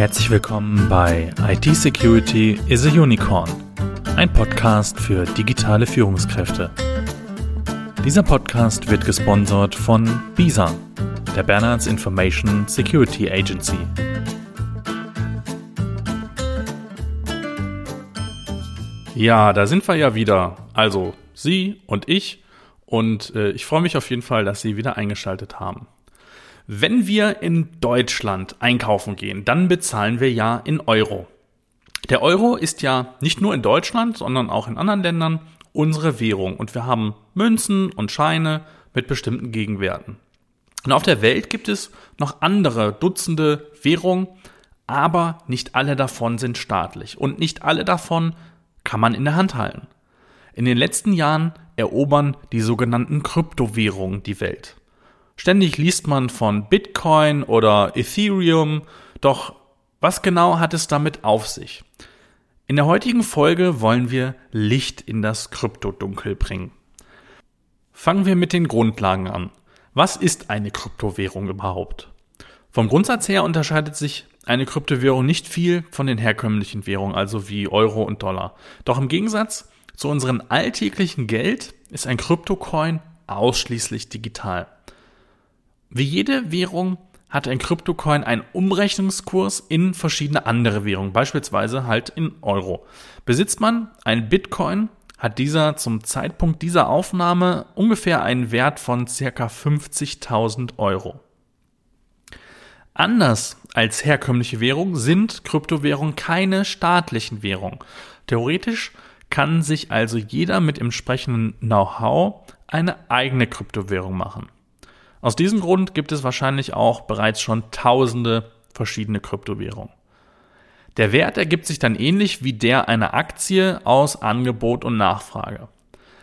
Herzlich willkommen bei IT Security is a Unicorn, ein Podcast für digitale Führungskräfte. Dieser Podcast wird gesponsert von BISA, der Bernards Information Security Agency. Ja, da sind wir ja wieder. Also Sie und ich. Und äh, ich freue mich auf jeden Fall, dass Sie wieder eingeschaltet haben. Wenn wir in Deutschland einkaufen gehen, dann bezahlen wir ja in Euro. Der Euro ist ja nicht nur in Deutschland, sondern auch in anderen Ländern unsere Währung und wir haben Münzen und Scheine mit bestimmten Gegenwerten. Und auf der Welt gibt es noch andere Dutzende Währungen, aber nicht alle davon sind staatlich und nicht alle davon kann man in der Hand halten. In den letzten Jahren erobern die sogenannten Kryptowährungen die Welt. Ständig liest man von Bitcoin oder Ethereum, doch was genau hat es damit auf sich? In der heutigen Folge wollen wir Licht in das Kryptodunkel bringen. Fangen wir mit den Grundlagen an. Was ist eine Kryptowährung überhaupt? Vom Grundsatz her unterscheidet sich eine Kryptowährung nicht viel von den herkömmlichen Währungen, also wie Euro und Dollar. Doch im Gegensatz zu unserem alltäglichen Geld ist ein Kryptocoin ausschließlich digital. Wie jede Währung hat ein Kryptocoin einen Umrechnungskurs in verschiedene andere Währungen, beispielsweise halt in Euro. Besitzt man einen Bitcoin, hat dieser zum Zeitpunkt dieser Aufnahme ungefähr einen Wert von circa 50.000 Euro. Anders als herkömmliche Währung sind Kryptowährungen keine staatlichen Währungen. Theoretisch kann sich also jeder mit entsprechenden Know-how eine eigene Kryptowährung machen. Aus diesem Grund gibt es wahrscheinlich auch bereits schon tausende verschiedene Kryptowährungen. Der Wert ergibt sich dann ähnlich wie der einer Aktie aus Angebot und Nachfrage.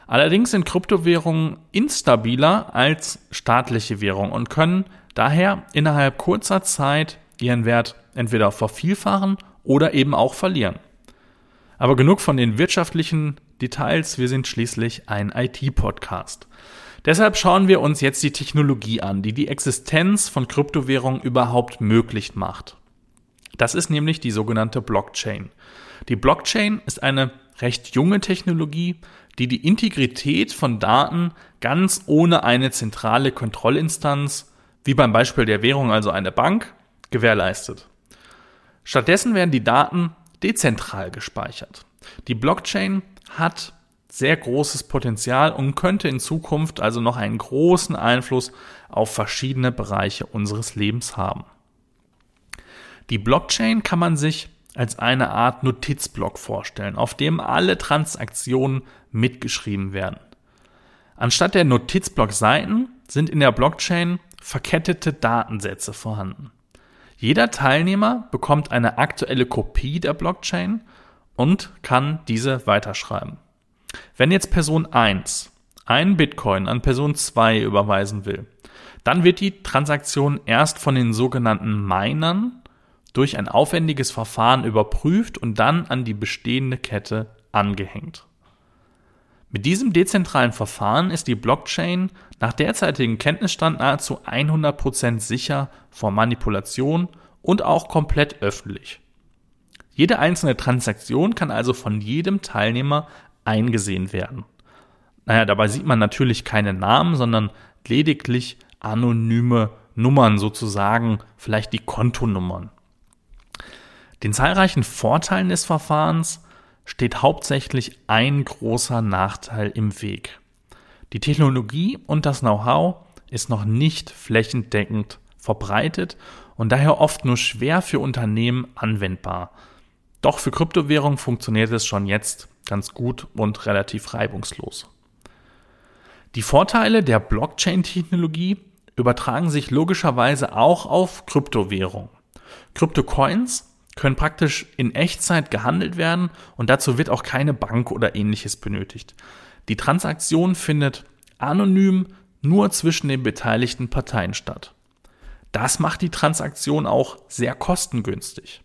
Allerdings sind Kryptowährungen instabiler als staatliche Währungen und können daher innerhalb kurzer Zeit ihren Wert entweder vervielfachen oder eben auch verlieren. Aber genug von den wirtschaftlichen Details, wir sind schließlich ein IT-Podcast. Deshalb schauen wir uns jetzt die Technologie an, die die Existenz von Kryptowährungen überhaupt möglich macht. Das ist nämlich die sogenannte Blockchain. Die Blockchain ist eine recht junge Technologie, die die Integrität von Daten ganz ohne eine zentrale Kontrollinstanz, wie beim Beispiel der Währung also eine Bank, gewährleistet. Stattdessen werden die Daten dezentral gespeichert. Die Blockchain hat sehr großes Potenzial und könnte in Zukunft also noch einen großen Einfluss auf verschiedene Bereiche unseres Lebens haben. Die Blockchain kann man sich als eine Art Notizblock vorstellen, auf dem alle Transaktionen mitgeschrieben werden. Anstatt der Notizblock-Seiten sind in der Blockchain verkettete Datensätze vorhanden. Jeder Teilnehmer bekommt eine aktuelle Kopie der Blockchain und kann diese weiterschreiben. Wenn jetzt Person 1 einen Bitcoin an Person 2 überweisen will, dann wird die Transaktion erst von den sogenannten Minern durch ein aufwendiges Verfahren überprüft und dann an die bestehende Kette angehängt. Mit diesem dezentralen Verfahren ist die Blockchain nach derzeitigem Kenntnisstand nahezu 100% sicher vor Manipulation und auch komplett öffentlich. Jede einzelne Transaktion kann also von jedem Teilnehmer eingesehen werden. Naja, dabei sieht man natürlich keine Namen, sondern lediglich anonyme Nummern sozusagen, vielleicht die Kontonummern. Den zahlreichen Vorteilen des Verfahrens steht hauptsächlich ein großer Nachteil im Weg. Die Technologie und das Know-how ist noch nicht flächendeckend verbreitet und daher oft nur schwer für Unternehmen anwendbar. Doch für Kryptowährungen funktioniert es schon jetzt ganz gut und relativ reibungslos. Die Vorteile der Blockchain-Technologie übertragen sich logischerweise auch auf Kryptowährungen. Kryptocoins können praktisch in Echtzeit gehandelt werden und dazu wird auch keine Bank oder ähnliches benötigt. Die Transaktion findet anonym nur zwischen den beteiligten Parteien statt. Das macht die Transaktion auch sehr kostengünstig.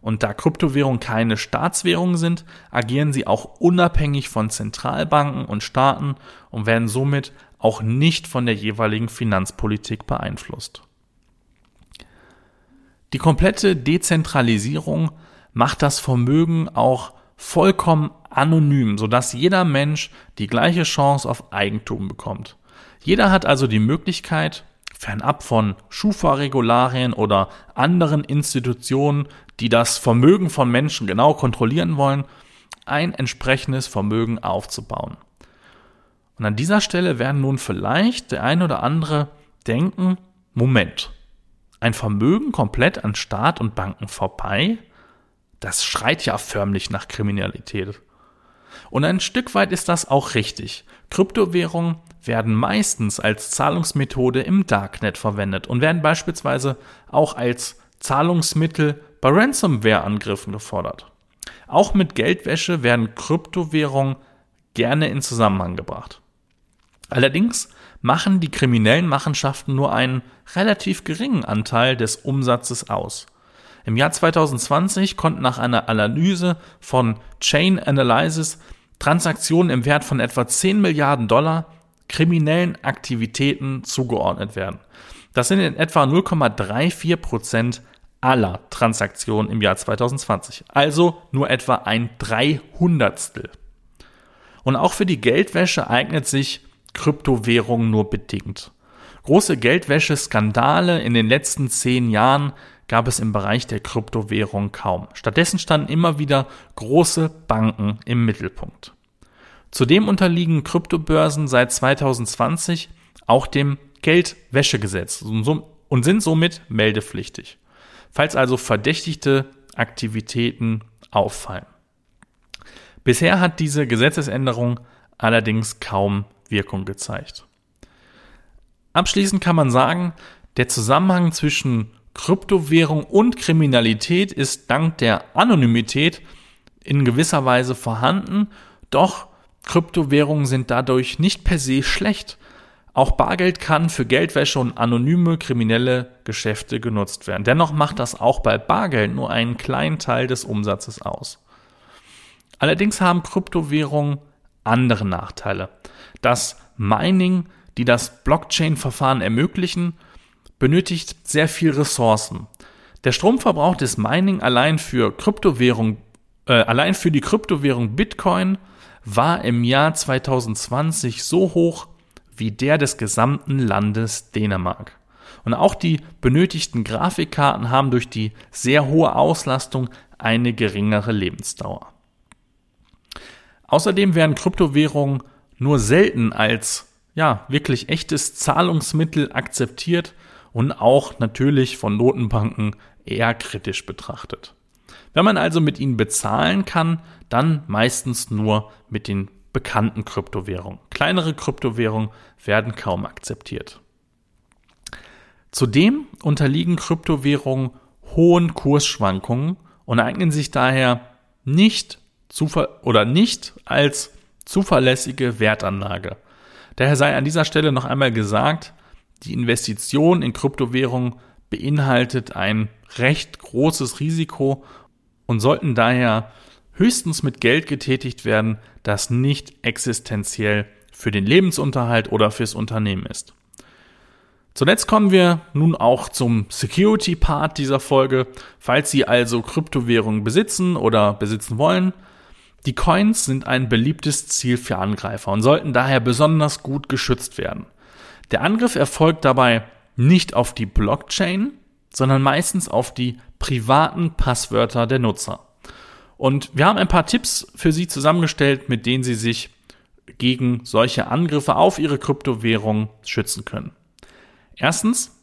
Und da Kryptowährungen keine Staatswährungen sind, agieren sie auch unabhängig von Zentralbanken und Staaten und werden somit auch nicht von der jeweiligen Finanzpolitik beeinflusst. Die komplette Dezentralisierung macht das Vermögen auch vollkommen anonym, sodass jeder Mensch die gleiche Chance auf Eigentum bekommt. Jeder hat also die Möglichkeit, fernab von Schufa-Regularien oder anderen Institutionen, die das Vermögen von Menschen genau kontrollieren wollen, ein entsprechendes Vermögen aufzubauen. Und an dieser Stelle werden nun vielleicht der ein oder andere denken, Moment, ein Vermögen komplett an Staat und Banken vorbei? Das schreit ja förmlich nach Kriminalität. Und ein Stück weit ist das auch richtig. Kryptowährungen werden meistens als Zahlungsmethode im Darknet verwendet und werden beispielsweise auch als Zahlungsmittel bei Ransomware-Angriffen gefordert. Auch mit Geldwäsche werden Kryptowährungen gerne in Zusammenhang gebracht. Allerdings machen die kriminellen Machenschaften nur einen relativ geringen Anteil des Umsatzes aus. Im Jahr 2020 konnten nach einer Analyse von Chain Analysis Transaktionen im Wert von etwa 10 Milliarden Dollar kriminellen Aktivitäten zugeordnet werden. Das sind in etwa 0,34 Prozent aller Transaktionen im Jahr 2020. Also nur etwa ein Dreihundertstel. Und auch für die Geldwäsche eignet sich Kryptowährung nur bedingt. Große Geldwäsche-Skandale in den letzten zehn Jahren gab es im Bereich der Kryptowährung kaum. Stattdessen standen immer wieder große Banken im Mittelpunkt. Zudem unterliegen Kryptobörsen seit 2020 auch dem Geldwäschegesetz und sind somit meldepflichtig, falls also verdächtigte Aktivitäten auffallen. Bisher hat diese Gesetzesänderung allerdings kaum Wirkung gezeigt. Abschließend kann man sagen, der Zusammenhang zwischen Kryptowährung und Kriminalität ist dank der Anonymität in gewisser Weise vorhanden, doch Kryptowährungen sind dadurch nicht per se schlecht. Auch Bargeld kann für Geldwäsche und anonyme kriminelle Geschäfte genutzt werden. Dennoch macht das auch bei Bargeld nur einen kleinen Teil des Umsatzes aus. Allerdings haben Kryptowährungen andere Nachteile. Das Mining, die das Blockchain-Verfahren ermöglichen, benötigt sehr viel Ressourcen. Der Stromverbrauch des Mining allein für Kryptowährung, äh, allein für die Kryptowährung Bitcoin war im Jahr 2020 so hoch wie der des gesamten Landes Dänemark. Und auch die benötigten Grafikkarten haben durch die sehr hohe Auslastung eine geringere Lebensdauer. Außerdem werden Kryptowährungen nur selten als ja, wirklich echtes Zahlungsmittel akzeptiert und auch natürlich von Notenbanken eher kritisch betrachtet. Wenn man also mit ihnen bezahlen kann, dann meistens nur mit den bekannten Kryptowährungen. Kleinere Kryptowährungen werden kaum akzeptiert. Zudem unterliegen Kryptowährungen hohen Kursschwankungen und eignen sich daher nicht oder nicht als zuverlässige Wertanlage. Daher sei an dieser Stelle noch einmal gesagt, die Investition in Kryptowährungen beinhaltet ein recht großes Risiko und sollten daher höchstens mit Geld getätigt werden, das nicht existenziell für den Lebensunterhalt oder fürs Unternehmen ist. Zuletzt kommen wir nun auch zum Security-Part dieser Folge. Falls Sie also Kryptowährungen besitzen oder besitzen wollen, die Coins sind ein beliebtes Ziel für Angreifer und sollten daher besonders gut geschützt werden. Der Angriff erfolgt dabei nicht auf die Blockchain, sondern meistens auf die privaten Passwörter der Nutzer. Und wir haben ein paar Tipps für Sie zusammengestellt, mit denen Sie sich gegen solche Angriffe auf Ihre Kryptowährung schützen können. Erstens,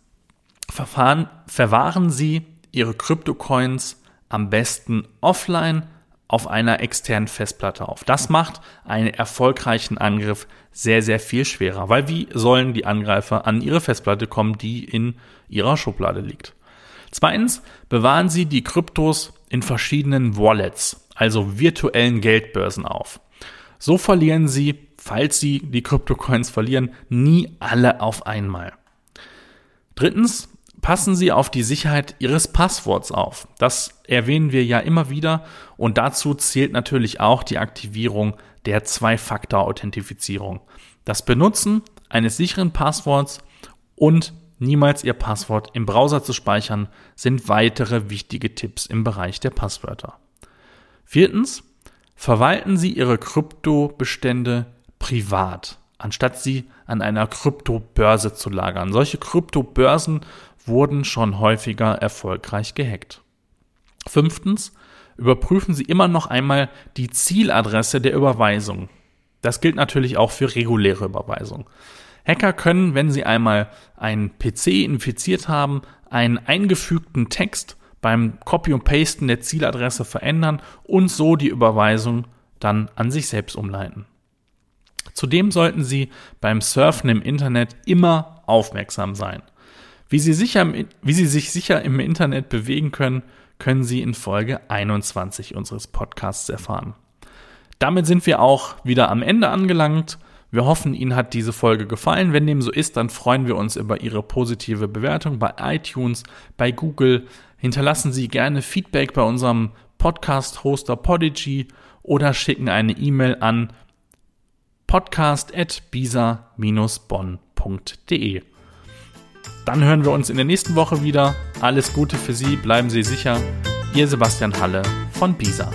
verfahren, verwahren Sie Ihre Kryptocoins am besten offline auf einer externen Festplatte auf. Das macht einen erfolgreichen Angriff sehr, sehr viel schwerer, weil wie sollen die Angreifer an ihre Festplatte kommen, die in ihrer Schublade liegt? Zweitens, bewahren Sie die Kryptos in verschiedenen Wallets, also virtuellen Geldbörsen auf. So verlieren Sie, falls Sie die Kryptocoins verlieren, nie alle auf einmal. Drittens, passen Sie auf die Sicherheit Ihres Passworts auf. Das erwähnen wir ja immer wieder und dazu zählt natürlich auch die Aktivierung der Zwei-Faktor-Authentifizierung. Das Benutzen eines sicheren Passworts und niemals Ihr Passwort im Browser zu speichern, sind weitere wichtige Tipps im Bereich der Passwörter. Viertens, verwalten Sie Ihre Kryptobestände privat, anstatt sie an einer Kryptobörse zu lagern. Solche Kryptobörsen wurden schon häufiger erfolgreich gehackt. Fünftens, überprüfen Sie immer noch einmal die Zieladresse der Überweisung. Das gilt natürlich auch für reguläre Überweisung. Hacker können, wenn sie einmal einen PC infiziert haben, einen eingefügten Text beim Copy und Pasten der Zieladresse verändern und so die Überweisung dann an sich selbst umleiten. Zudem sollten Sie beim Surfen im Internet immer aufmerksam sein. Wie Sie, sicher, wie Sie sich sicher im Internet bewegen können, können Sie in Folge 21 unseres Podcasts erfahren. Damit sind wir auch wieder am Ende angelangt. Wir hoffen, Ihnen hat diese Folge gefallen. Wenn dem so ist, dann freuen wir uns über Ihre positive Bewertung bei iTunes, bei Google. Hinterlassen Sie gerne Feedback bei unserem Podcast-Hoster Podigy oder schicken eine E-Mail an podcast.bisa-bonn.de. Dann hören wir uns in der nächsten Woche wieder. Alles Gute für Sie, bleiben Sie sicher. Ihr Sebastian Halle von Bisa.